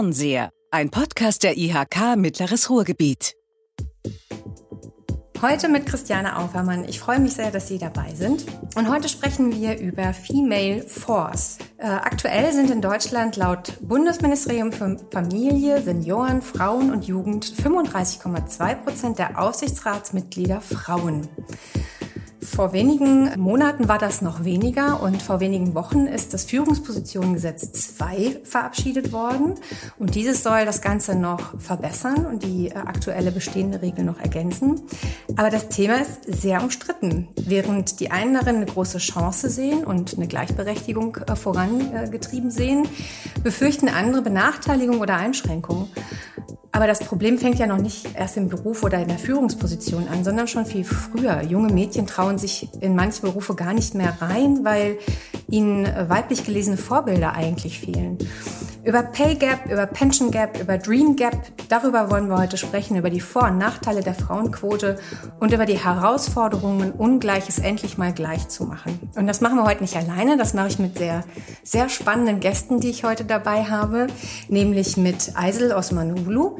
Fernseher, ein Podcast der IHK Mittleres Ruhrgebiet. Heute mit Christiane Aufermann. Ich freue mich sehr, dass Sie dabei sind. Und heute sprechen wir über Female Force. Äh, aktuell sind in Deutschland laut Bundesministerium für Familie, Senioren, Frauen und Jugend 35,2 Prozent der Aufsichtsratsmitglieder Frauen. Vor wenigen Monaten war das noch weniger und vor wenigen Wochen ist das Führungspositionengesetz 2 verabschiedet worden. Und dieses soll das Ganze noch verbessern und die äh, aktuelle bestehende Regel noch ergänzen. Aber das Thema ist sehr umstritten. Während die einen darin eine große Chance sehen und eine Gleichberechtigung äh, vorangetrieben sehen, befürchten andere Benachteiligung oder Einschränkung. Aber das Problem fängt ja noch nicht erst im Beruf oder in der Führungsposition an, sondern schon viel früher. Junge Mädchen trauen sich in manche Berufe gar nicht mehr rein, weil ihnen weiblich gelesene Vorbilder eigentlich fehlen. Über Pay Gap, über Pension Gap, über Dream Gap, darüber wollen wir heute sprechen, über die Vor- und Nachteile der Frauenquote und über die Herausforderungen, Ungleiches endlich mal gleich zu machen. Und das machen wir heute nicht alleine, das mache ich mit sehr, sehr spannenden Gästen, die ich heute dabei habe, nämlich mit Eisel Osmanulu,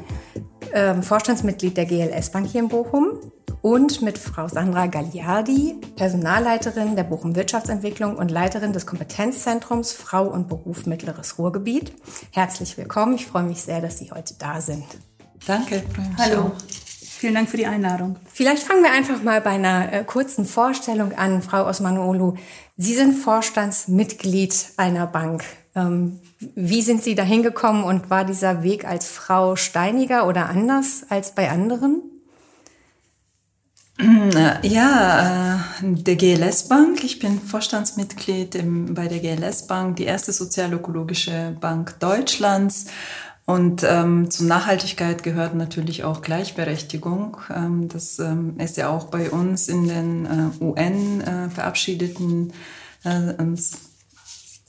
äh, Vorstandsmitglied der GLS Bank hier in Bochum, und mit Frau Sandra Gagliardi, Personalleiterin der Bochum Wirtschaftsentwicklung und Leiterin des Kompetenzzentrums Frau und Beruf Mittleres Ruhrgebiet. Herzlich willkommen. Ich freue mich sehr, dass Sie heute da sind. Danke. Hallo. Vielen Dank für die Einladung. Vielleicht fangen wir einfach mal bei einer äh, kurzen Vorstellung an, Frau Osmanolu. Sie sind Vorstandsmitglied einer Bank. Ähm, wie sind Sie dahin gekommen und war dieser Weg als Frau steiniger oder anders als bei anderen? Äh, ja, äh, der GLS Bank. Ich bin Vorstandsmitglied bei der GLS Bank, die erste sozialökologische Bank Deutschlands. Und ähm, zur Nachhaltigkeit gehört natürlich auch Gleichberechtigung. Ähm, das ähm, ist ja auch bei uns in den äh, UN äh, verabschiedeten äh,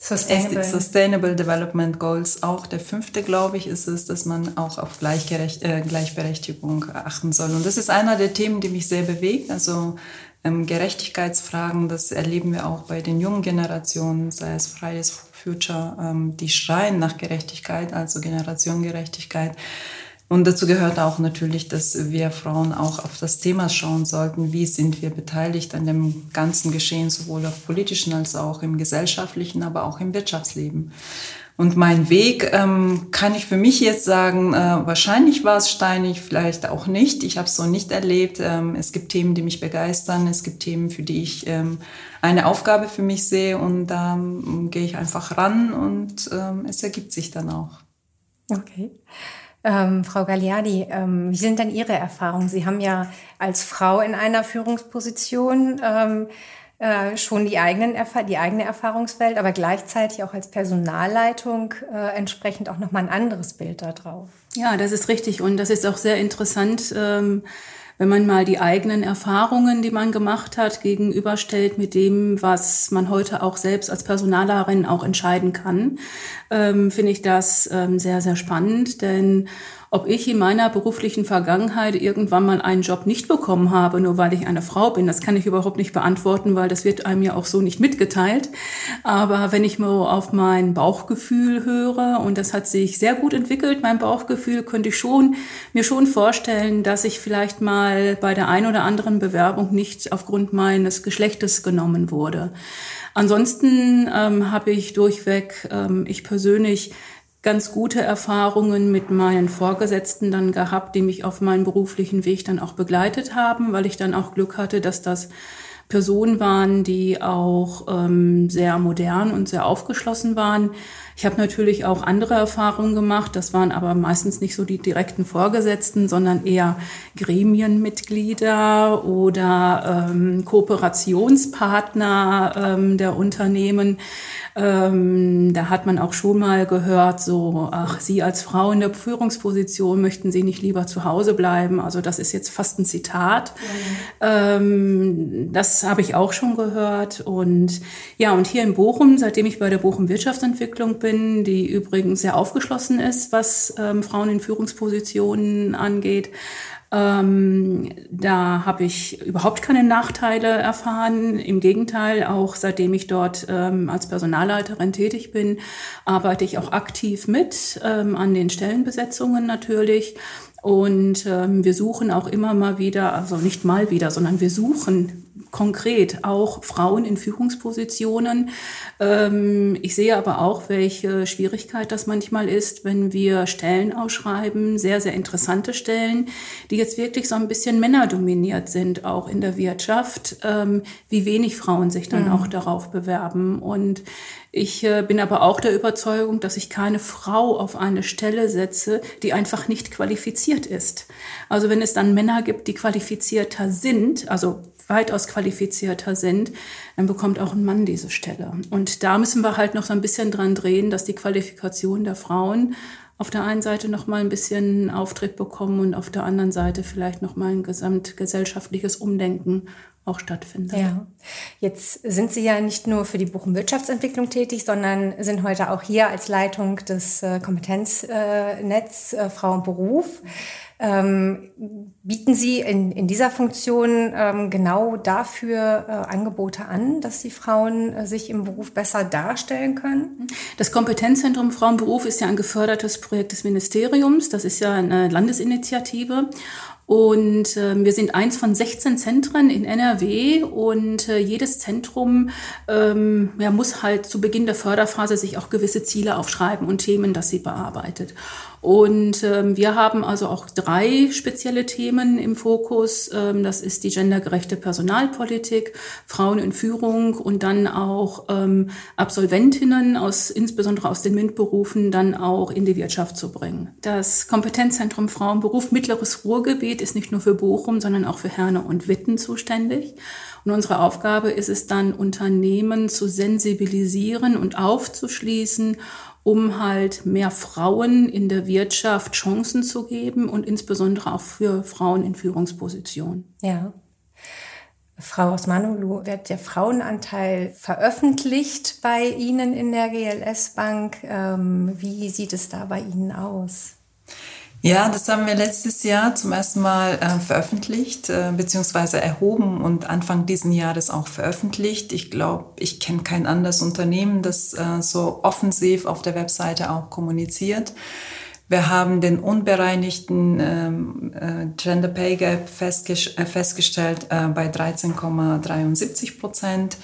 Sustainable. Sustainable Development Goals, auch der fünfte, glaube ich, ist es, dass man auch auf äh, Gleichberechtigung achten soll. Und das ist einer der Themen, die mich sehr bewegt. Also ähm, Gerechtigkeitsfragen, das erleben wir auch bei den jungen Generationen, sei es Freies Future, ähm, die schreien nach Gerechtigkeit, also Generationengerechtigkeit. Und dazu gehört auch natürlich, dass wir Frauen auch auf das Thema schauen sollten, wie sind wir beteiligt an dem ganzen Geschehen, sowohl auf politischen als auch im gesellschaftlichen, aber auch im Wirtschaftsleben. Und mein Weg ähm, kann ich für mich jetzt sagen, äh, wahrscheinlich war es steinig, vielleicht auch nicht. Ich habe es so nicht erlebt. Ähm, es gibt Themen, die mich begeistern. Es gibt Themen, für die ich ähm, eine Aufgabe für mich sehe. Und da ähm, gehe ich einfach ran und ähm, es ergibt sich dann auch. Okay. Ähm, Frau Gagliardi, ähm, wie sind denn Ihre Erfahrungen? Sie haben ja als Frau in einer Führungsposition ähm, äh, schon die, eigenen die eigene Erfahrungswelt, aber gleichzeitig auch als Personalleitung äh, entsprechend auch nochmal ein anderes Bild da drauf. Ja, das ist richtig und das ist auch sehr interessant. Ähm, wenn man mal die eigenen Erfahrungen, die man gemacht hat, gegenüberstellt mit dem, was man heute auch selbst als Personalerin auch entscheiden kann, ähm, finde ich das ähm, sehr, sehr spannend. Denn ob ich in meiner beruflichen Vergangenheit irgendwann mal einen Job nicht bekommen habe, nur weil ich eine Frau bin, das kann ich überhaupt nicht beantworten, weil das wird einem ja auch so nicht mitgeteilt. Aber wenn ich mal auf mein Bauchgefühl höre, und das hat sich sehr gut entwickelt, mein Bauchgefühl, könnte ich schon, mir schon vorstellen, dass ich vielleicht mal bei der ein oder anderen Bewerbung nicht aufgrund meines Geschlechtes genommen wurde. Ansonsten ähm, habe ich durchweg, ähm, ich persönlich, ganz gute Erfahrungen mit meinen Vorgesetzten dann gehabt, die mich auf meinem beruflichen Weg dann auch begleitet haben, weil ich dann auch Glück hatte, dass das Personen waren, die auch ähm, sehr modern und sehr aufgeschlossen waren. Ich habe natürlich auch andere Erfahrungen gemacht. Das waren aber meistens nicht so die direkten Vorgesetzten, sondern eher Gremienmitglieder oder ähm, Kooperationspartner ähm, der Unternehmen. Ähm, da hat man auch schon mal gehört, so, ach, Sie als Frau in der Führungsposition, möchten Sie nicht lieber zu Hause bleiben? Also das ist jetzt fast ein Zitat. Ja. Ähm, das habe ich auch schon gehört. Und ja, und hier in Bochum, seitdem ich bei der Bochum Wirtschaftsentwicklung bin, die übrigens sehr aufgeschlossen ist, was ähm, Frauen in Führungspositionen angeht, Ähm, da habe ich überhaupt keine Nachteile erfahren. Im Gegenteil, auch seitdem ich dort ähm, als Personalleiterin tätig bin, arbeite ich auch aktiv mit ähm, an den Stellenbesetzungen natürlich. Und ähm, wir suchen auch immer mal wieder, also nicht mal wieder, sondern wir suchen konkret auch Frauen in Führungspositionen. Ähm, ich sehe aber auch, welche Schwierigkeit das manchmal ist, wenn wir Stellen ausschreiben, sehr, sehr interessante Stellen, die jetzt wirklich so ein bisschen männerdominiert sind, auch in der Wirtschaft, ähm, wie wenig Frauen sich dann mhm. auch darauf bewerben. Und ich äh, bin aber auch der Überzeugung, dass ich keine Frau auf eine Stelle setze, die einfach nicht qualifiziert ist. Also wenn es dann Männer gibt, die qualifizierter sind, also weitaus qualifizierter sind, dann bekommt auch ein Mann diese Stelle. Und da müssen wir halt noch so ein bisschen dran drehen, dass die Qualifikation der Frauen auf der einen Seite noch mal ein bisschen Auftritt bekommen und auf der anderen Seite vielleicht noch mal ein gesamtgesellschaftliches Umdenken auch stattfindet. Ja. Jetzt sind Sie ja nicht nur für die Bochum Wirtschaftsentwicklung tätig, sondern sind heute auch hier als Leitung des äh, Kompetenznetz äh, Frau und Beruf. Ähm, bieten Sie in, in dieser Funktion ähm, genau dafür äh, Angebote an, dass die Frauen äh, sich im Beruf besser darstellen können? Das Kompetenzzentrum Frauenberuf ist ja ein gefördertes Projekt des Ministeriums. Das ist ja eine Landesinitiative. Und äh, wir sind eins von 16 Zentren in NRW und äh, jedes Zentrum ähm, ja, muss halt zu Beginn der Förderphase sich auch gewisse Ziele aufschreiben und Themen, das sie bearbeitet. Und ähm, wir haben also auch drei spezielle Themen im Fokus. Ähm, das ist die gendergerechte Personalpolitik, Frauen in Führung und dann auch ähm, Absolventinnen aus, insbesondere aus den MINT-Berufen, dann auch in die Wirtschaft zu bringen. Das Kompetenzzentrum Frauenberuf Mittleres Ruhrgebiet ist nicht nur für Bochum, sondern auch für Herne und Witten zuständig. Und unsere Aufgabe ist es dann, Unternehmen zu sensibilisieren und aufzuschließen um halt mehr Frauen in der Wirtschaft Chancen zu geben und insbesondere auch für Frauen in Führungspositionen. Ja. Frau Osmanoglu, wird der Frauenanteil veröffentlicht bei Ihnen in der GLS Bank? Ähm, wie sieht es da bei Ihnen aus? Ja, das haben wir letztes Jahr zum ersten Mal äh, veröffentlicht, äh, beziehungsweise erhoben und Anfang diesen Jahres auch veröffentlicht. Ich glaube, ich kenne kein anderes Unternehmen, das äh, so offensiv auf der Webseite auch kommuniziert. Wir haben den unbereinigten ähm, äh, Gender Pay Gap festges äh, festgestellt äh, bei 13,73 Prozent.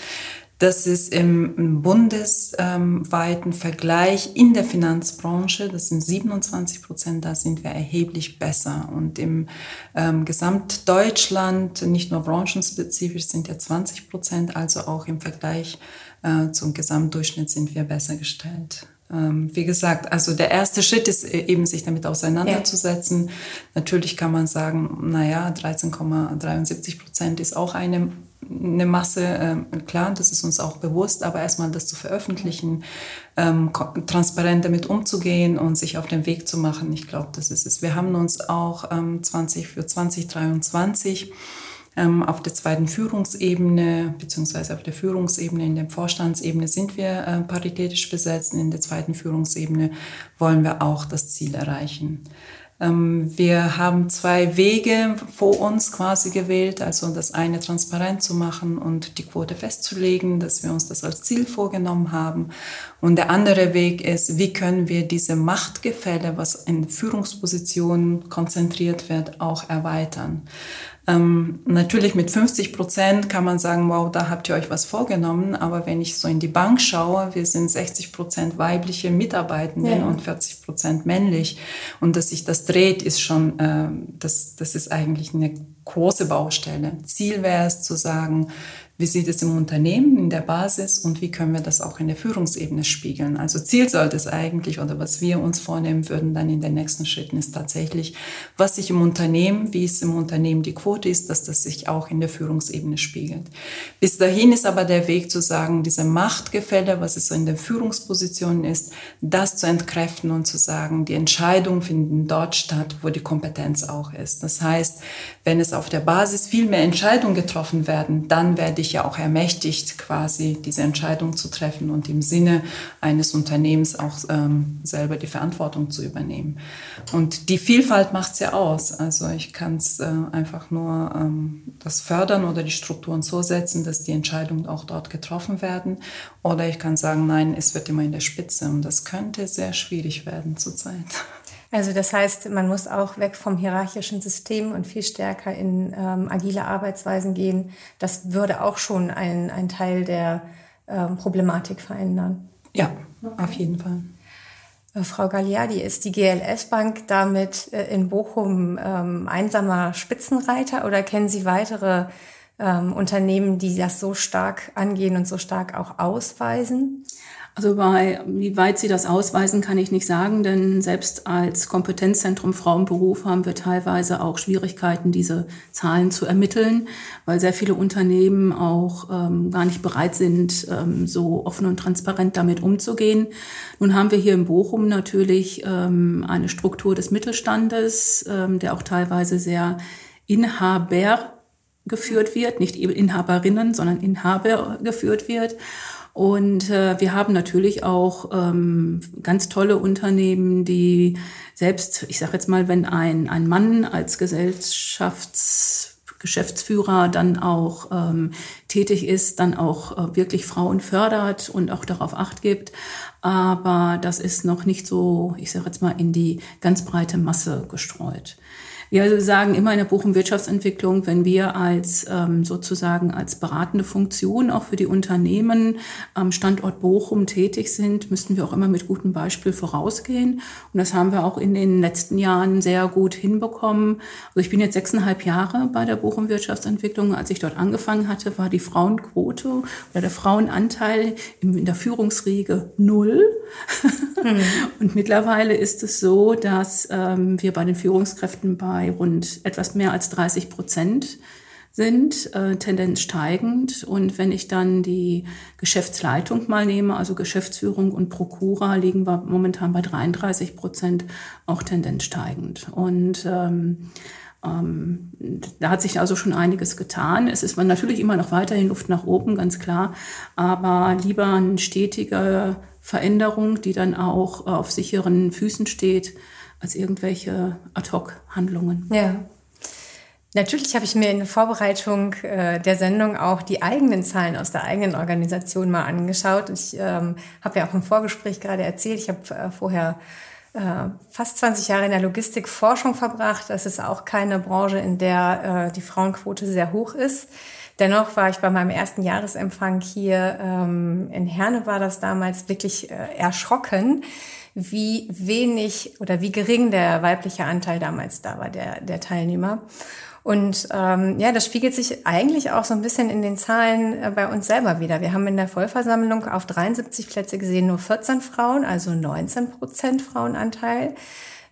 Das ist im bundesweiten Vergleich in der Finanzbranche, das sind 27 Prozent, da sind wir erheblich besser. Und im ähm, Gesamtdeutschland, nicht nur branchenspezifisch, sind ja 20 Prozent, also auch im Vergleich äh, zum Gesamtdurchschnitt sind wir besser gestellt. Ähm, wie gesagt, also der erste Schritt ist äh, eben, sich damit auseinanderzusetzen. Ja. Natürlich kann man sagen, naja, 13,73 Prozent ist auch eine eine Masse, äh, klar, das ist uns auch bewusst, aber erstmal das zu veröffentlichen, ähm, transparent damit umzugehen und sich auf den Weg zu machen, ich glaube, das ist es. Wir haben uns auch ähm, 20 für 2023 ähm, auf der zweiten Führungsebene, beziehungsweise auf der Führungsebene, in der Vorstandsebene sind wir äh, paritätisch besetzt, in der zweiten Führungsebene wollen wir auch das Ziel erreichen. Ähm, wir haben zwei Wege vor uns quasi gewählt, also das eine transparent zu machen und die Quote festzulegen, dass wir uns das als Ziel vorgenommen haben. Und der andere Weg ist, wie können wir diese Machtgefälle, was in Führungspositionen konzentriert wird, auch erweitern. Ähm, natürlich mit 50 Prozent kann man sagen, wow, da habt ihr euch was vorgenommen. Aber wenn ich so in die Bank schaue, wir sind 60 Prozent weibliche Mitarbeitende ja. und 40 Prozent männlich. Und dass sich das dreht, ist schon, äh, das, das ist eigentlich eine große Baustelle. Ziel wäre es zu sagen, wie sieht es im Unternehmen in der Basis und wie können wir das auch in der Führungsebene spiegeln? Also Ziel sollte es eigentlich oder was wir uns vornehmen würden dann in den nächsten Schritten ist tatsächlich, was sich im Unternehmen, wie es im Unternehmen die Quote ist, dass das sich auch in der Führungsebene spiegelt. Bis dahin ist aber der Weg zu sagen, diese Machtgefälle, was es in der Führungsposition ist, das zu entkräften und zu sagen, die Entscheidungen finden dort statt, wo die Kompetenz auch ist. Das heißt, wenn es auf der Basis viel mehr Entscheidungen getroffen werden, dann werde ich dich ja auch ermächtigt, quasi diese Entscheidung zu treffen und im Sinne eines Unternehmens auch ähm, selber die Verantwortung zu übernehmen. Und die Vielfalt macht es ja aus. Also ich kann es äh, einfach nur ähm, das fördern oder die Strukturen so setzen, dass die Entscheidungen auch dort getroffen werden. Oder ich kann sagen, nein, es wird immer in der Spitze. Und das könnte sehr schwierig werden zurzeit. Also das heißt, man muss auch weg vom hierarchischen System und viel stärker in ähm, agile Arbeitsweisen gehen. Das würde auch schon einen Teil der ähm, Problematik verändern. Ja, auf jeden Fall. Äh, Frau Gagliardi, ist die GLS Bank damit äh, in Bochum ähm, einsamer Spitzenreiter oder kennen Sie weitere ähm, Unternehmen, die das so stark angehen und so stark auch ausweisen? Also bei, wie weit sie das ausweisen, kann ich nicht sagen, denn selbst als Kompetenzzentrum Frauenberuf haben wir teilweise auch Schwierigkeiten, diese Zahlen zu ermitteln, weil sehr viele Unternehmen auch ähm, gar nicht bereit sind, ähm, so offen und transparent damit umzugehen. Nun haben wir hier in Bochum natürlich ähm, eine Struktur des Mittelstandes, ähm, der auch teilweise sehr Inhaber geführt wird, nicht Inhaberinnen, sondern Inhaber geführt wird. Und äh, wir haben natürlich auch ähm, ganz tolle Unternehmen, die selbst, ich sage jetzt mal, wenn ein, ein Mann als Gesellschaftsgeschäftsführer dann auch ähm, tätig ist, dann auch äh, wirklich Frauen fördert und auch darauf acht gibt. Aber das ist noch nicht so, ich sage jetzt mal, in die ganz breite Masse gestreut. Wir sagen immer in der Bochum Wirtschaftsentwicklung, wenn wir als ähm, sozusagen als beratende Funktion auch für die Unternehmen am Standort Bochum tätig sind, müssen wir auch immer mit gutem Beispiel vorausgehen. Und das haben wir auch in den letzten Jahren sehr gut hinbekommen. Also ich bin jetzt sechseinhalb Jahre bei der Bochum Wirtschaftsentwicklung. Als ich dort angefangen hatte, war die Frauenquote oder der Frauenanteil in der Führungsriege null. Mhm. Und mittlerweile ist es so, dass ähm, wir bei den Führungskräften bei bei rund etwas mehr als 30 Prozent sind, äh, Tendenz steigend. Und wenn ich dann die Geschäftsleitung mal nehme, also Geschäftsführung und Prokura, liegen wir momentan bei 33 Prozent, auch Tendenz steigend. Und ähm, ähm, da hat sich also schon einiges getan. Es ist natürlich immer noch weiterhin Luft nach oben, ganz klar, aber lieber eine stetige Veränderung, die dann auch auf sicheren Füßen steht, als irgendwelche Ad-hoc-Handlungen. Ja. Natürlich habe ich mir in der Vorbereitung äh, der Sendung auch die eigenen Zahlen aus der eigenen Organisation mal angeschaut. Ich ähm, habe ja auch im Vorgespräch gerade erzählt, ich habe äh, vorher äh, fast 20 Jahre in der Logistikforschung verbracht. Das ist auch keine Branche, in der äh, die Frauenquote sehr hoch ist. Dennoch war ich bei meinem ersten Jahresempfang hier ähm, in Herne, war das damals wirklich äh, erschrocken, wie wenig oder wie gering der weibliche Anteil damals da war, der, der Teilnehmer. Und ähm, ja, das spiegelt sich eigentlich auch so ein bisschen in den Zahlen äh, bei uns selber wieder. Wir haben in der Vollversammlung auf 73 Plätze gesehen nur 14 Frauen, also 19 Prozent Frauenanteil.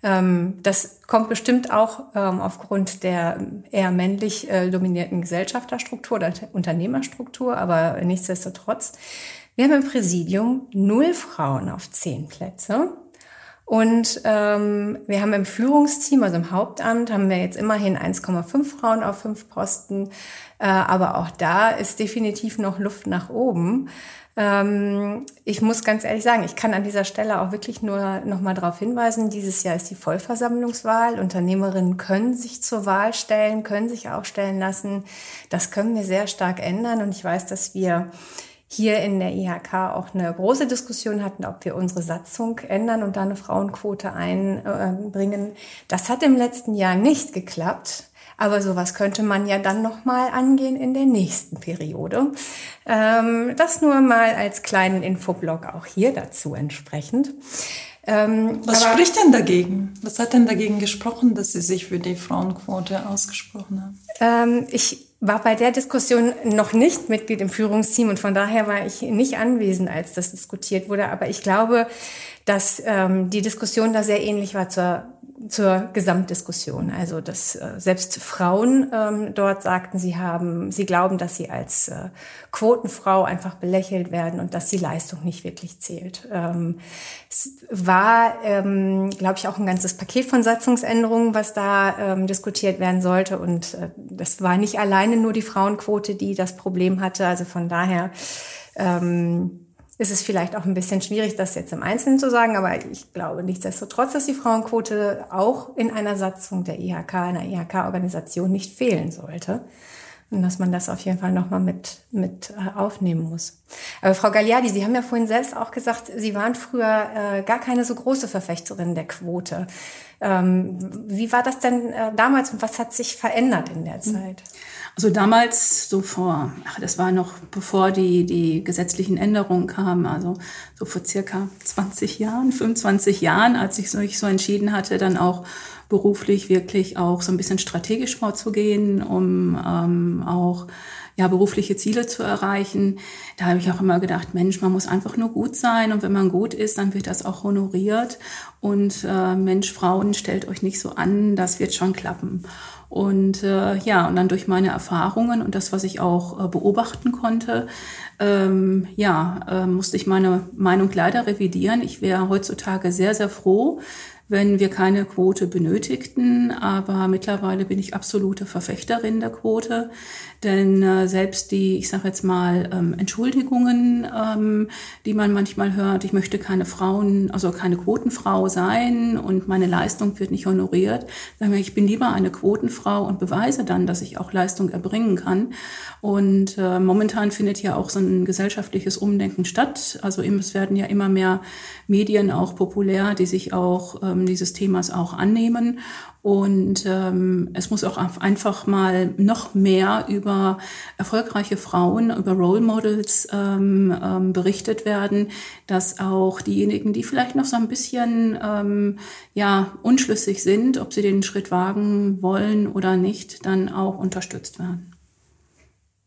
Ähm, das kommt bestimmt auch ähm, aufgrund der eher männlich äh, dominierten Gesellschafterstruktur oder Unternehmerstruktur, aber nichtsdestotrotz. Wir haben im Präsidium null Frauen auf zehn Plätze. Und ähm, wir haben im Führungsteam, also im Hauptamt, haben wir jetzt immerhin 1,5 Frauen auf fünf Posten. Äh, aber auch da ist definitiv noch Luft nach oben. Ähm, ich muss ganz ehrlich sagen, ich kann an dieser Stelle auch wirklich nur noch mal darauf hinweisen, dieses Jahr ist die Vollversammlungswahl. Unternehmerinnen können sich zur Wahl stellen, können sich auch stellen lassen. Das können wir sehr stark ändern. Und ich weiß, dass wir hier in der IHK auch eine große Diskussion hatten, ob wir unsere Satzung ändern und da eine Frauenquote einbringen. Das hat im letzten Jahr nicht geklappt. Aber sowas könnte man ja dann nochmal angehen in der nächsten Periode. Ähm, das nur mal als kleinen Infoblock auch hier dazu entsprechend. Ähm, Was spricht denn dagegen? Was hat denn dagegen gesprochen, dass Sie sich für die Frauenquote ausgesprochen haben? Ähm, ich war bei der Diskussion noch nicht Mitglied im Führungsteam und von daher war ich nicht anwesend, als das diskutiert wurde. Aber ich glaube, dass ähm, die Diskussion da sehr ähnlich war zur zur Gesamtdiskussion. Also dass äh, selbst Frauen ähm, dort sagten, sie haben, sie glauben, dass sie als äh, Quotenfrau einfach belächelt werden und dass die Leistung nicht wirklich zählt. Ähm, es war, ähm, glaube ich, auch ein ganzes Paket von Satzungsänderungen, was da ähm, diskutiert werden sollte. Und äh, das war nicht alleine nur die Frauenquote, die das Problem hatte. Also von daher ähm, ist es vielleicht auch ein bisschen schwierig, das jetzt im Einzelnen zu sagen, aber ich glaube nichtsdestotrotz, dass die Frauenquote auch in einer Satzung der IHK, einer IHK-Organisation nicht fehlen sollte. Und dass man das auf jeden Fall nochmal mit, mit äh, aufnehmen muss. Aber Frau Gagliardi, Sie haben ja vorhin selbst auch gesagt, Sie waren früher äh, gar keine so große Verfechterin der Quote. Ähm, wie war das denn äh, damals und was hat sich verändert in der hm. Zeit? Also damals, so vor, ach, das war noch bevor die, die gesetzlichen Änderungen kamen, also so vor circa 20 Jahren, 25 Jahren, als ich mich so entschieden hatte, dann auch beruflich wirklich auch so ein bisschen strategisch vorzugehen, um ähm, auch ja, berufliche Ziele zu erreichen. Da habe ich auch immer gedacht, Mensch, man muss einfach nur gut sein und wenn man gut ist, dann wird das auch honoriert und äh, Mensch, Frauen, stellt euch nicht so an, das wird schon klappen. Und äh, ja, und dann durch meine Erfahrungen und das, was ich auch äh, beobachten konnte, ähm, ja, äh, musste ich meine Meinung leider revidieren. Ich wäre heutzutage sehr, sehr froh, wenn wir keine Quote benötigten. Aber mittlerweile bin ich absolute Verfechterin der Quote. Denn äh, selbst die, ich sage jetzt mal, ähm, Entschuldigungen, ähm, die man manchmal hört, ich möchte keine Frauen, also keine Quotenfrau sein und meine Leistung wird nicht honoriert, sagen wir, ich bin lieber eine Quotenfrau und beweise dann, dass ich auch Leistung erbringen kann. Und äh, momentan findet ja auch so ein gesellschaftliches Umdenken statt. Also es werden ja immer mehr Medien auch populär, die sich auch ähm, dieses Themas auch annehmen. Und ähm, es muss auch einfach mal noch mehr über erfolgreiche Frauen, über Role Models ähm, ähm, berichtet werden, dass auch diejenigen, die vielleicht noch so ein bisschen ähm, ja unschlüssig sind, ob sie den Schritt wagen wollen oder nicht, dann auch unterstützt werden.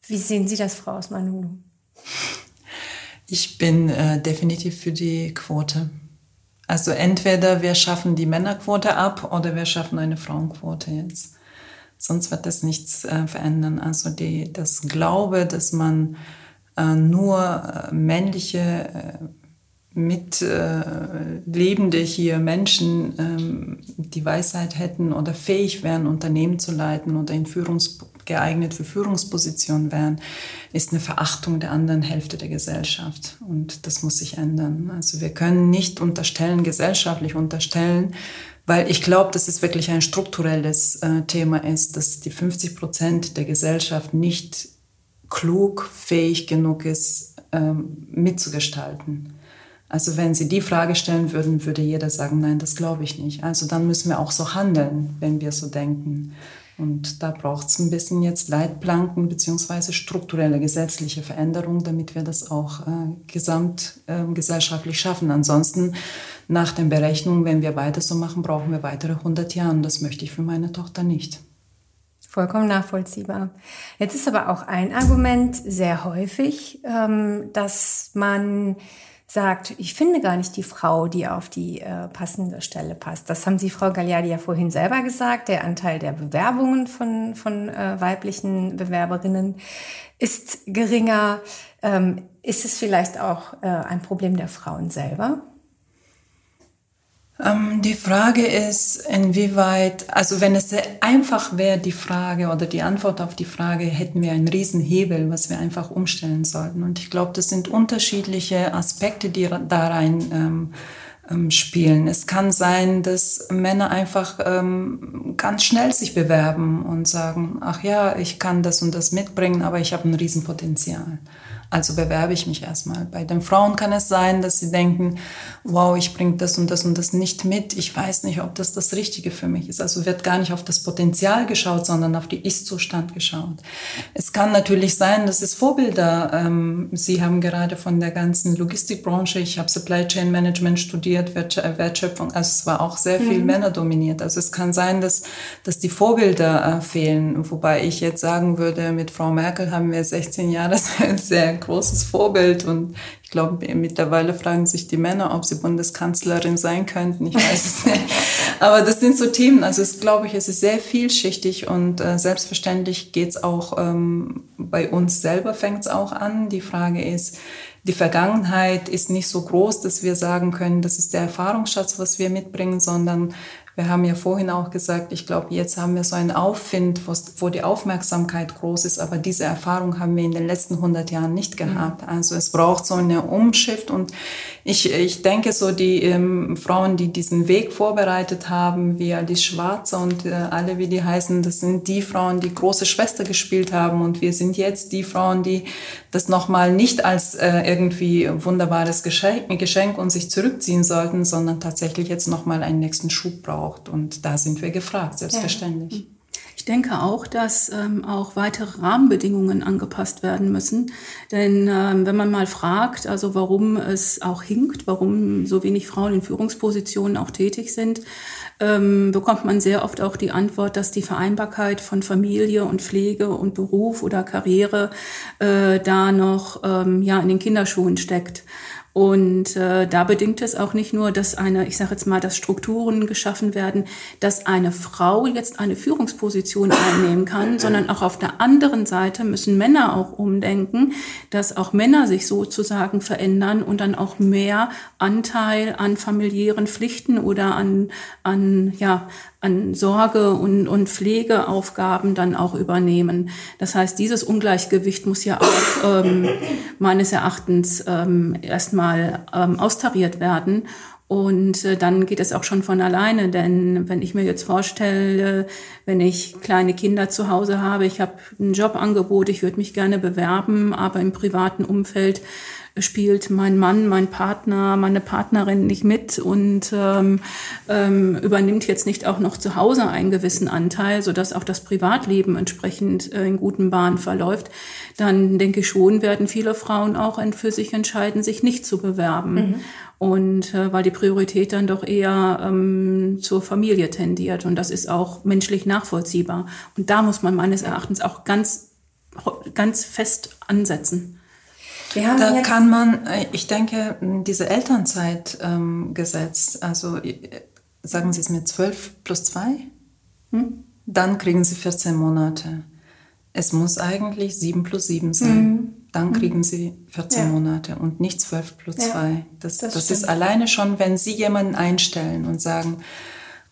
Wie sehen Sie das, Frau Osmanulu? Ich bin äh, definitiv für die Quote. Also entweder wir schaffen die Männerquote ab oder wir schaffen eine Frauenquote jetzt. Sonst wird das nichts äh, verändern. Also die, das Glaube, dass man äh, nur äh, männliche äh, mitlebende äh, hier Menschen ähm, die Weisheit hätten oder fähig wären, Unternehmen zu leiten oder in Führungs geeignet für Führungspositionen wären, ist eine Verachtung der anderen Hälfte der Gesellschaft. Und das muss sich ändern. Also wir können nicht unterstellen, gesellschaftlich unterstellen, weil ich glaube, dass es wirklich ein strukturelles äh, Thema ist, dass die 50 Prozent der Gesellschaft nicht klug, fähig genug ist, ähm, mitzugestalten. Also wenn Sie die Frage stellen würden, würde jeder sagen, nein, das glaube ich nicht. Also dann müssen wir auch so handeln, wenn wir so denken. Und da braucht es ein bisschen jetzt Leitplanken beziehungsweise strukturelle gesetzliche Veränderungen, damit wir das auch äh, gesamtgesellschaftlich äh, schaffen. Ansonsten nach den Berechnungen, wenn wir weiter so machen, brauchen wir weitere 100 Jahre. Das möchte ich für meine Tochter nicht. Vollkommen nachvollziehbar. Jetzt ist aber auch ein Argument sehr häufig, ähm, dass man sagt, ich finde gar nicht die Frau, die auf die äh, passende Stelle passt. Das haben Sie, Frau Gagliardi, ja vorhin selber gesagt. Der Anteil der Bewerbungen von, von äh, weiblichen Bewerberinnen ist geringer. Ähm, ist es vielleicht auch äh, ein Problem der Frauen selber? Ähm, die Frage ist, inwieweit, also wenn es sehr einfach wäre, die Frage oder die Antwort auf die Frage, hätten wir einen Riesenhebel, was wir einfach umstellen sollten. Und ich glaube, das sind unterschiedliche Aspekte, die da rein ähm, ähm, spielen. Es kann sein, dass Männer einfach ähm, ganz schnell sich bewerben und sagen, ach ja, ich kann das und das mitbringen, aber ich habe ein Riesenpotenzial. Also bewerbe ich mich erstmal. Bei den Frauen kann es sein, dass sie denken, wow, ich bringe das und das und das nicht mit. Ich weiß nicht, ob das das Richtige für mich ist. Also wird gar nicht auf das Potenzial geschaut, sondern auf die Ist-Zustand geschaut. Es kann natürlich sein, dass es Vorbilder, ähm, Sie haben gerade von der ganzen Logistikbranche, ich habe Supply Chain Management studiert, Wertschöpfung, also es war auch sehr viel mhm. Männer dominiert. Also es kann sein, dass, dass die Vorbilder äh, fehlen. Wobei ich jetzt sagen würde, mit Frau Merkel haben wir 16 Jahre sehr großes Vorbild und ich glaube, mittlerweile fragen sich die Männer, ob sie Bundeskanzlerin sein könnten. Ich weiß es nicht. Aber das sind so Themen, also es glaube ich, es ist sehr vielschichtig und äh, selbstverständlich geht's auch ähm, bei uns selber fängt's auch an. Die Frage ist, die Vergangenheit ist nicht so groß, dass wir sagen können, das ist der Erfahrungsschatz, was wir mitbringen, sondern wir haben ja vorhin auch gesagt, ich glaube, jetzt haben wir so einen Aufwind, wo die Aufmerksamkeit groß ist, aber diese Erfahrung haben wir in den letzten 100 Jahren nicht gehabt. Mhm. Also es braucht so eine Umschicht und ich, ich denke so, die ähm, Frauen, die diesen Weg vorbereitet haben, wie Alice Schwarze und äh, alle, wie die heißen, das sind die Frauen, die große Schwester gespielt haben und wir sind jetzt die Frauen, die das nochmal nicht als äh, irgendwie wunderbares Geschenk, Geschenk und sich zurückziehen sollten, sondern tatsächlich jetzt nochmal einen nächsten Schub braucht und da sind wir gefragt, selbstverständlich. Ja. Ich denke auch, dass ähm, auch weitere Rahmenbedingungen angepasst werden müssen. Denn ähm, wenn man mal fragt, also warum es auch hinkt, warum so wenig Frauen in Führungspositionen auch tätig sind, ähm, bekommt man sehr oft auch die Antwort, dass die Vereinbarkeit von Familie und Pflege und Beruf oder Karriere äh, da noch ähm, ja in den Kinderschuhen steckt. Und äh, da bedingt es auch nicht nur, dass eine, ich sage jetzt mal, dass Strukturen geschaffen werden, dass eine Frau jetzt eine Führungsposition einnehmen kann, sondern auch auf der anderen Seite müssen Männer auch umdenken, dass auch Männer sich sozusagen verändern und dann auch mehr Anteil an familiären Pflichten oder an, an ja, an Sorge und, und Pflegeaufgaben dann auch übernehmen. Das heißt, dieses Ungleichgewicht muss ja auch ähm, meines Erachtens ähm, erstmal ähm, austariert werden. Und äh, dann geht es auch schon von alleine, denn wenn ich mir jetzt vorstelle, wenn ich kleine Kinder zu Hause habe, ich habe ein Jobangebot, ich würde mich gerne bewerben, aber im privaten Umfeld spielt mein Mann, mein Partner, meine Partnerin nicht mit und ähm, ähm, übernimmt jetzt nicht auch noch zu Hause einen gewissen Anteil, sodass auch das Privatleben entsprechend äh, in guten Bahnen verläuft, dann denke ich schon, werden viele Frauen auch für sich entscheiden, sich nicht zu bewerben. Mhm. Und äh, weil die Priorität dann doch eher ähm, zur Familie tendiert. Und das ist auch menschlich nachvollziehbar. Und da muss man meines Erachtens auch ganz, ganz fest ansetzen da kann man, äh, ich denke, diese Elternzeit ähm, gesetzt, also äh, sagen Sie es mir 12 plus 2, hm? dann kriegen Sie 14 Monate. Es muss eigentlich 7 plus 7 sein. Mhm. Dann hm. kriegen Sie 14 ja. Monate und nicht 12 plus ja, 2. Das, das, das ist alleine schon, wenn Sie jemanden einstellen und sagen,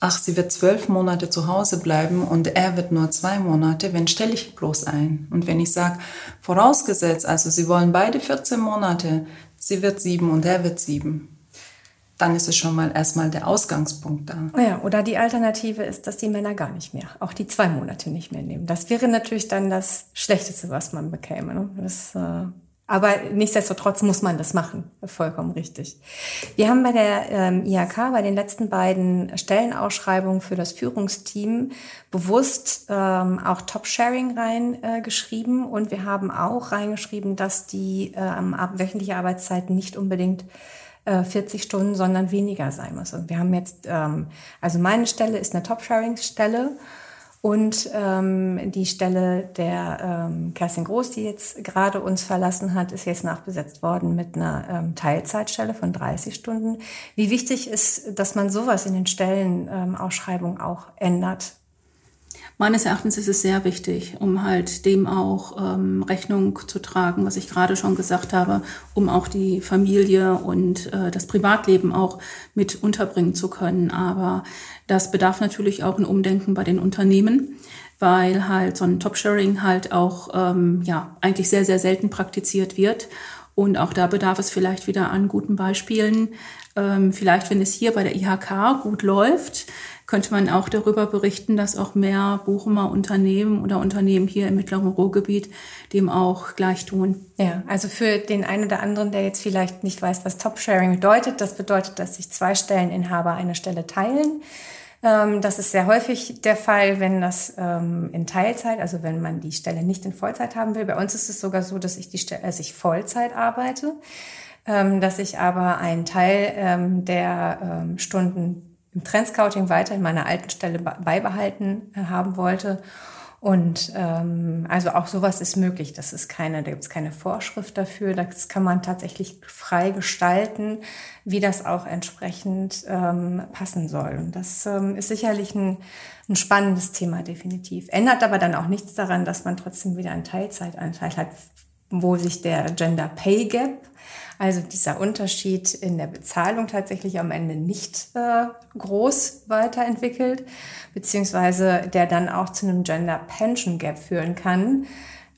ach, sie wird zwölf Monate zu Hause bleiben und er wird nur zwei Monate, wen stelle ich bloß ein? Und wenn ich sage, vorausgesetzt, also sie wollen beide 14 Monate, sie wird sieben und er wird sieben, dann ist es schon mal erstmal der Ausgangspunkt da. Ja, oder die Alternative ist, dass die Männer gar nicht mehr, auch die zwei Monate nicht mehr nehmen. Das wäre natürlich dann das Schlechteste, was man bekäme. Ne? Das, äh aber nichtsdestotrotz muss man das machen. Vollkommen richtig. Wir haben bei der ähm, IHK, bei den letzten beiden Stellenausschreibungen für das Führungsteam bewusst ähm, auch Top-Sharing reingeschrieben. Äh, und wir haben auch reingeschrieben, dass die ähm, wöchentliche Arbeitszeit nicht unbedingt 40 äh, Stunden, sondern weniger sein muss. Und wir haben jetzt, ähm, also meine Stelle ist eine Top-Sharing-Stelle. Und ähm, die Stelle der ähm, Kerstin Groß, die jetzt gerade uns verlassen hat, ist jetzt nachbesetzt worden mit einer ähm, Teilzeitstelle von 30 Stunden. Wie wichtig ist, dass man sowas in den Stellenausschreibungen auch ändert? Meines Erachtens ist es sehr wichtig, um halt dem auch ähm, Rechnung zu tragen, was ich gerade schon gesagt habe, um auch die Familie und äh, das Privatleben auch mit unterbringen zu können. Aber das bedarf natürlich auch ein Umdenken bei den Unternehmen, weil halt so ein Top-Sharing halt auch ähm, ja eigentlich sehr, sehr selten praktiziert wird. Und auch da bedarf es vielleicht wieder an guten Beispielen. Ähm, vielleicht, wenn es hier bei der IHK gut läuft, könnte man auch darüber berichten, dass auch mehr Bochumer Unternehmen oder Unternehmen hier im mittleren Ruhrgebiet dem auch gleich tun. Ja, also für den einen oder anderen, der jetzt vielleicht nicht weiß, was Top-Sharing bedeutet, das bedeutet, dass sich zwei Stelleninhaber eine Stelle teilen. Ähm, das ist sehr häufig der Fall, wenn das ähm, in Teilzeit, also wenn man die Stelle nicht in Vollzeit haben will. Bei uns ist es sogar so, dass ich die Stelle, also ich Vollzeit arbeite, ähm, dass ich aber einen Teil der Stunden im Trendscouting weiter in meiner alten Stelle beibehalten äh, haben wollte. Und ähm, also auch sowas ist möglich. Das ist keine, da gibt es keine Vorschrift dafür. Das kann man tatsächlich frei gestalten, wie das auch entsprechend ähm, passen soll. Und das ähm, ist sicherlich ein, ein spannendes Thema, definitiv. Ändert aber dann auch nichts daran, dass man trotzdem wieder einen Teilzeitanteil hat, wo sich der Gender Pay Gap also dieser Unterschied in der Bezahlung tatsächlich am Ende nicht äh, groß weiterentwickelt, beziehungsweise der dann auch zu einem Gender Pension Gap führen kann.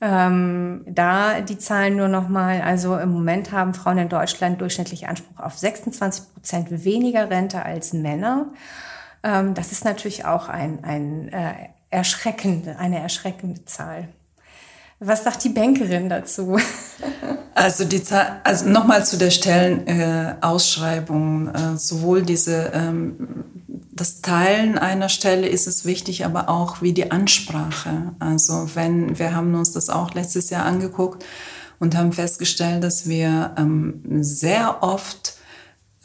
Ähm, da die Zahlen nur nochmal, also im Moment haben Frauen in Deutschland durchschnittlich Anspruch auf 26 Prozent weniger Rente als Männer. Ähm, das ist natürlich auch ein, ein äh, erschreckende, eine erschreckende Zahl. Was sagt die Bankerin dazu? Also die also nochmal zu der Stellenausschreibung. Äh, äh, sowohl diese ähm, das Teilen einer Stelle ist es wichtig, aber auch wie die Ansprache. Also wenn wir haben uns das auch letztes Jahr angeguckt und haben festgestellt, dass wir ähm, sehr oft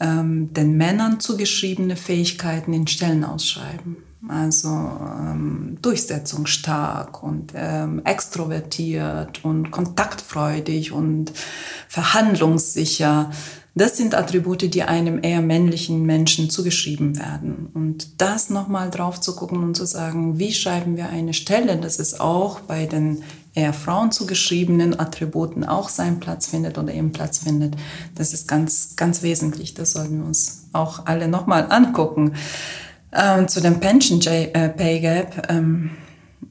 ähm, den Männern zugeschriebene Fähigkeiten in Stellen ausschreiben also ähm, durchsetzungsstark und ähm, extrovertiert und kontaktfreudig und verhandlungssicher. Das sind Attribute, die einem eher männlichen Menschen zugeschrieben werden. Und das nochmal drauf zu gucken und zu sagen, wie schreiben wir eine Stelle, dass es auch bei den eher Frauen zugeschriebenen Attributen auch seinen Platz findet oder eben Platz findet. Das ist ganz, ganz wesentlich. Das sollten wir uns auch alle nochmal angucken. Ähm, zu dem Pension äh, Pay Gap, ähm,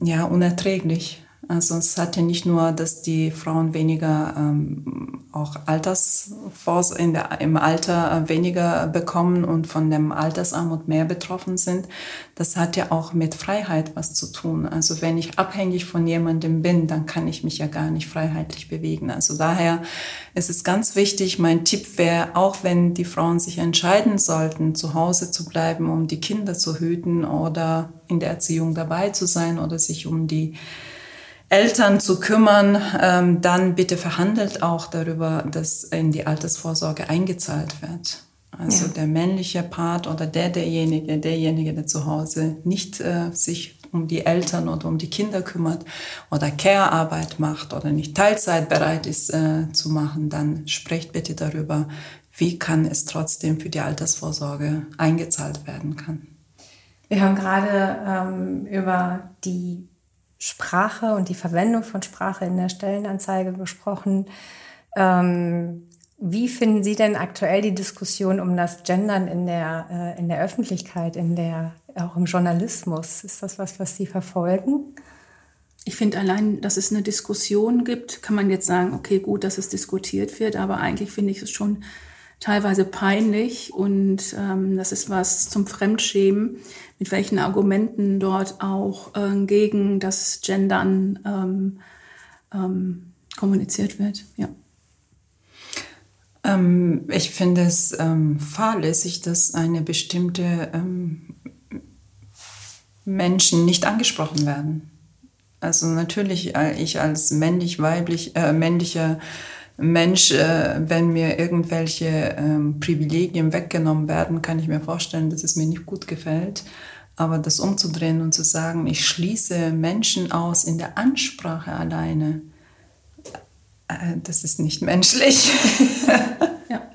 ja, unerträglich. Also es hat ja nicht nur, dass die Frauen weniger ähm, auch Altersvors in der, im Alter äh, weniger bekommen und von dem Altersarmut mehr betroffen sind. Das hat ja auch mit Freiheit was zu tun. Also wenn ich abhängig von jemandem bin, dann kann ich mich ja gar nicht freiheitlich bewegen. Also daher ist es ganz wichtig, mein Tipp wäre, auch wenn die Frauen sich entscheiden sollten, zu Hause zu bleiben, um die Kinder zu hüten oder in der Erziehung dabei zu sein oder sich um die Eltern zu kümmern, ähm, dann bitte verhandelt auch darüber, dass in die Altersvorsorge eingezahlt wird. Also ja. der männliche Part oder der derjenige, derjenige, der zu Hause nicht äh, sich um die Eltern oder um die Kinder kümmert oder Care-Arbeit macht oder nicht Teilzeit bereit ist äh, zu machen, dann sprecht bitte darüber, wie kann es trotzdem für die Altersvorsorge eingezahlt werden kann. Wir haben gerade ähm, über die Sprache und die Verwendung von Sprache in der Stellenanzeige gesprochen. Ähm, wie finden Sie denn aktuell die Diskussion um das Gendern in der, äh, in der Öffentlichkeit, in der, auch im Journalismus? Ist das was, was Sie verfolgen? Ich finde allein, dass es eine Diskussion gibt, kann man jetzt sagen, okay, gut, dass es diskutiert wird, aber eigentlich finde ich es schon teilweise peinlich und ähm, das ist was zum Fremdschämen, mit welchen Argumenten dort auch äh, gegen das Gendern ähm, ähm, kommuniziert wird. Ja. Ähm, ich finde es ähm, fahrlässig, dass eine bestimmte ähm, Menschen nicht angesprochen werden. Also natürlich, äh, ich als männlich, weiblich, äh, männlicher Mensch, äh, wenn mir irgendwelche ähm, Privilegien weggenommen werden, kann ich mir vorstellen, dass es mir nicht gut gefällt. Aber das umzudrehen und zu sagen, ich schließe Menschen aus in der Ansprache alleine, äh, das ist nicht menschlich. ja.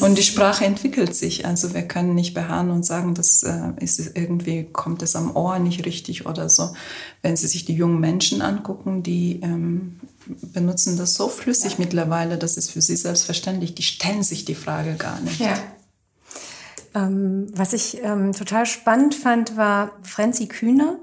Und die Sprache entwickelt sich. Also wir können nicht beharren und sagen, das äh, ist irgendwie kommt es am Ohr nicht richtig oder so. Wenn Sie sich die jungen Menschen angucken, die ähm, benutzen das so flüssig ja. mittlerweile, das ist für sie selbstverständlich. Die stellen sich die Frage gar nicht. Ja. Ähm, was ich ähm, total spannend fand, war Franzi Kühner.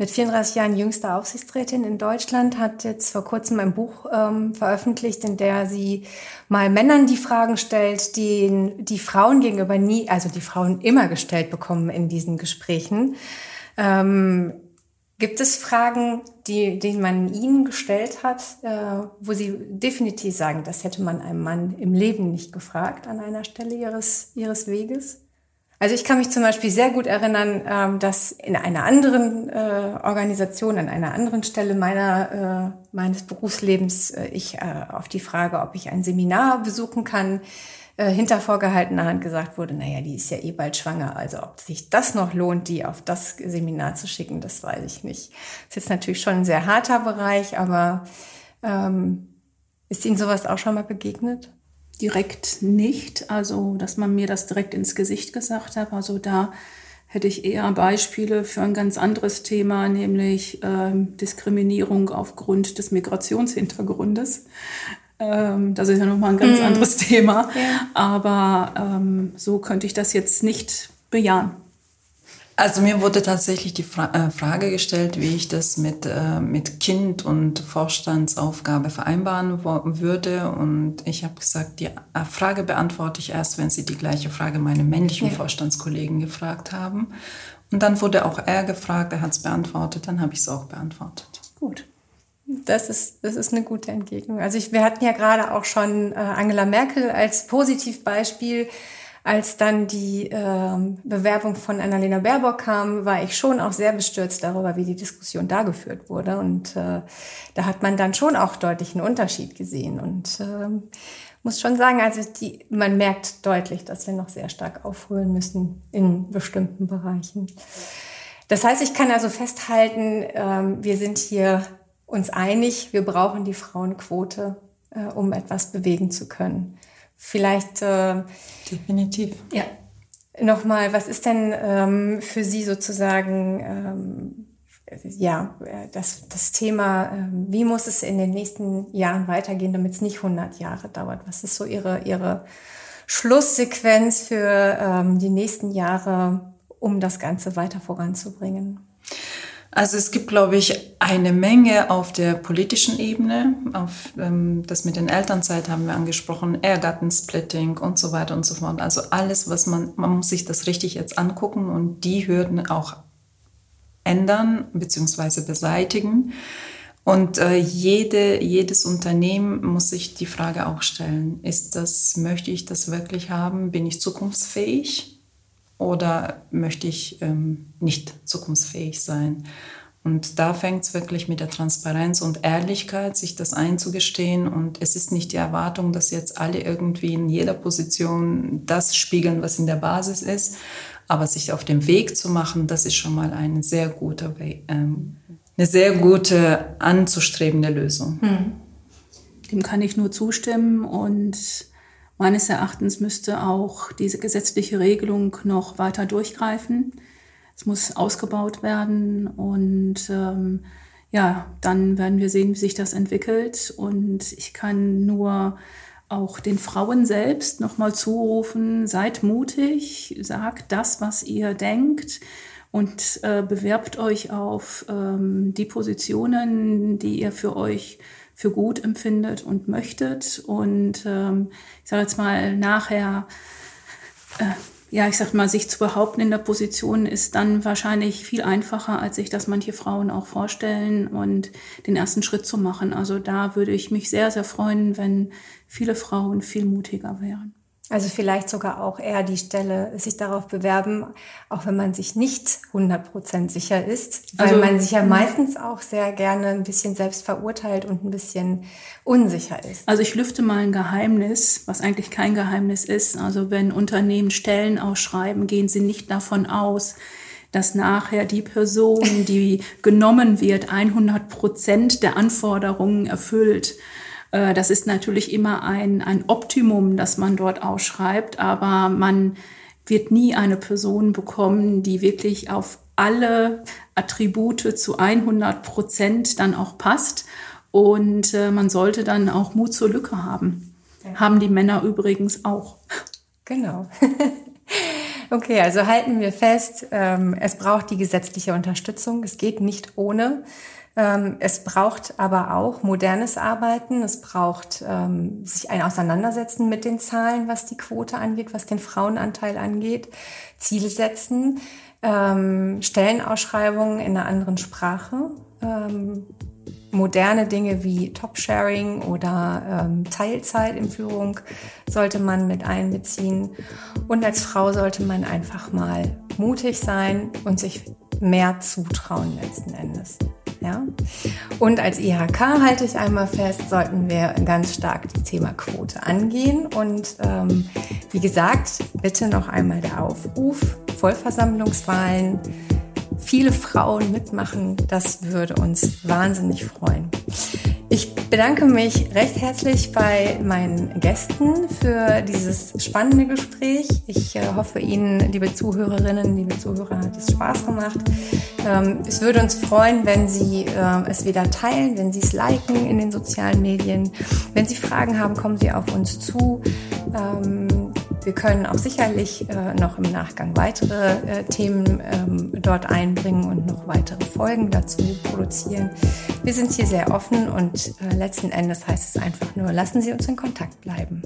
Mit 34 Jahren jüngste Aufsichtsrätin in Deutschland hat jetzt vor kurzem ein Buch ähm, veröffentlicht, in der sie mal Männern die Fragen stellt, die die Frauen gegenüber nie, also die Frauen immer gestellt bekommen in diesen Gesprächen. Ähm, Gibt es Fragen, die, die man Ihnen gestellt hat, äh, wo Sie definitiv sagen, das hätte man einem Mann im Leben nicht gefragt an einer Stelle Ihres, Ihres Weges? Also ich kann mich zum Beispiel sehr gut erinnern, ähm, dass in einer anderen äh, Organisation, an einer anderen Stelle meiner, äh, meines Berufslebens äh, ich auf die Frage, ob ich ein Seminar besuchen kann, hinter vorgehaltener Hand gesagt wurde, naja, die ist ja eh bald schwanger, also ob sich das noch lohnt, die auf das Seminar zu schicken, das weiß ich nicht. Ist jetzt natürlich schon ein sehr harter Bereich, aber ähm, ist Ihnen sowas auch schon mal begegnet? Direkt nicht, also dass man mir das direkt ins Gesicht gesagt hat. Also da hätte ich eher Beispiele für ein ganz anderes Thema, nämlich ähm, Diskriminierung aufgrund des Migrationshintergrundes. Ähm, das ist ja nochmal ein ganz mm. anderes Thema. Ja. Aber ähm, so könnte ich das jetzt nicht bejahen. Also mir wurde tatsächlich die Fra äh, Frage gestellt, wie ich das mit, äh, mit Kind und Vorstandsaufgabe vereinbaren würde. Und ich habe gesagt, die äh, Frage beantworte ich erst, wenn Sie die gleiche Frage meine männlichen ja. Vorstandskollegen gefragt haben. Und dann wurde auch er gefragt, er hat es beantwortet, dann habe ich es auch beantwortet. Gut. Das ist, das ist eine gute Entgegnung. Also ich, wir hatten ja gerade auch schon äh, Angela Merkel als Positivbeispiel als dann die äh, Bewerbung von Annalena Baerbock kam, war ich schon auch sehr bestürzt darüber, wie die Diskussion da geführt wurde. Und äh, da hat man dann schon auch deutlich einen Unterschied gesehen. Und äh, muss schon sagen, also die, man merkt deutlich, dass wir noch sehr stark aufholen müssen in bestimmten Bereichen. Das heißt, ich kann also festhalten, ähm, wir sind hier uns einig, wir brauchen die Frauenquote, äh, um etwas bewegen zu können. Vielleicht. Äh, Definitiv. Ja. Nochmal, was ist denn ähm, für Sie sozusagen, ähm, ja, das, das Thema, äh, wie muss es in den nächsten Jahren weitergehen, damit es nicht 100 Jahre dauert? Was ist so Ihre, Ihre Schlusssequenz für ähm, die nächsten Jahre, um das Ganze weiter voranzubringen? Also es gibt, glaube ich, eine Menge auf der politischen Ebene. Auf ähm, das mit den Elternzeit haben wir angesprochen, Ehegattensplitting und so weiter und so fort. Also alles, was man, man muss sich das richtig jetzt angucken und die Hürden auch ändern bzw. beseitigen. Und äh, jede, jedes Unternehmen muss sich die Frage auch stellen, ist das, möchte ich das wirklich haben? Bin ich zukunftsfähig? Oder möchte ich ähm, nicht zukunftsfähig sein? Und da fängt es wirklich mit der Transparenz und Ehrlichkeit, sich das einzugestehen. Und es ist nicht die Erwartung, dass jetzt alle irgendwie in jeder Position das spiegeln, was in der Basis ist. Aber sich auf den Weg zu machen, das ist schon mal ein sehr guter ähm, eine sehr gute anzustrebende Lösung. Hm. Dem kann ich nur zustimmen und Meines Erachtens müsste auch diese gesetzliche Regelung noch weiter durchgreifen. Es muss ausgebaut werden und ähm, ja, dann werden wir sehen, wie sich das entwickelt. Und ich kann nur auch den Frauen selbst nochmal zurufen, seid mutig, sagt das, was ihr denkt und äh, bewerbt euch auf ähm, die Positionen, die ihr für euch für gut empfindet und möchtet. Und ähm, ich sage jetzt mal nachher, äh, ja, ich sag mal, sich zu behaupten in der Position ist dann wahrscheinlich viel einfacher, als sich das manche Frauen auch vorstellen und den ersten Schritt zu machen. Also da würde ich mich sehr, sehr freuen, wenn viele Frauen viel mutiger wären. Also vielleicht sogar auch eher die Stelle sich darauf bewerben, auch wenn man sich nicht 100% sicher ist, weil also, man sich ja mhm. meistens auch sehr gerne ein bisschen selbst verurteilt und ein bisschen unsicher ist. Also ich lüfte mal ein Geheimnis, was eigentlich kein Geheimnis ist. Also wenn Unternehmen Stellen ausschreiben, gehen sie nicht davon aus, dass nachher die Person, die genommen wird, 100% der Anforderungen erfüllt. Äh, das ist natürlich immer ein, ein Optimum, das man dort ausschreibt, aber man wird nie eine Person bekommen, die wirklich auf alle Attribute zu 100 Prozent dann auch passt. Und äh, man sollte dann auch Mut zur Lücke haben. Ja. Haben die Männer übrigens auch. Genau. okay, also halten wir fest, ähm, es braucht die gesetzliche Unterstützung. Es geht nicht ohne. Ähm, es braucht aber auch modernes Arbeiten. Es braucht ähm, sich ein Auseinandersetzen mit den Zahlen, was die Quote angeht, was den Frauenanteil angeht, Ziele setzen, ähm, Stellenausschreibungen in einer anderen Sprache. Ähm, moderne Dinge wie Top-Sharing oder ähm, Teilzeit in Führung sollte man mit einbeziehen. Und als Frau sollte man einfach mal mutig sein und sich mehr zutrauen letzten Endes. Ja? Und als IHK halte ich einmal fest, sollten wir ganz stark das Thema Quote angehen. Und ähm, wie gesagt, bitte noch einmal der Aufruf, Vollversammlungswahlen viele Frauen mitmachen, das würde uns wahnsinnig freuen. Ich bedanke mich recht herzlich bei meinen Gästen für dieses spannende Gespräch. Ich äh, hoffe, Ihnen, liebe Zuhörerinnen, liebe Zuhörer, hat es Spaß gemacht. Ähm, es würde uns freuen, wenn Sie äh, es wieder teilen, wenn Sie es liken in den sozialen Medien. Wenn Sie Fragen haben, kommen Sie auf uns zu. Wir können auch sicherlich äh, noch im Nachgang weitere äh, Themen ähm, dort einbringen und noch weitere Folgen dazu produzieren. Wir sind hier sehr offen und äh, letzten Endes heißt es einfach nur, lassen Sie uns in Kontakt bleiben.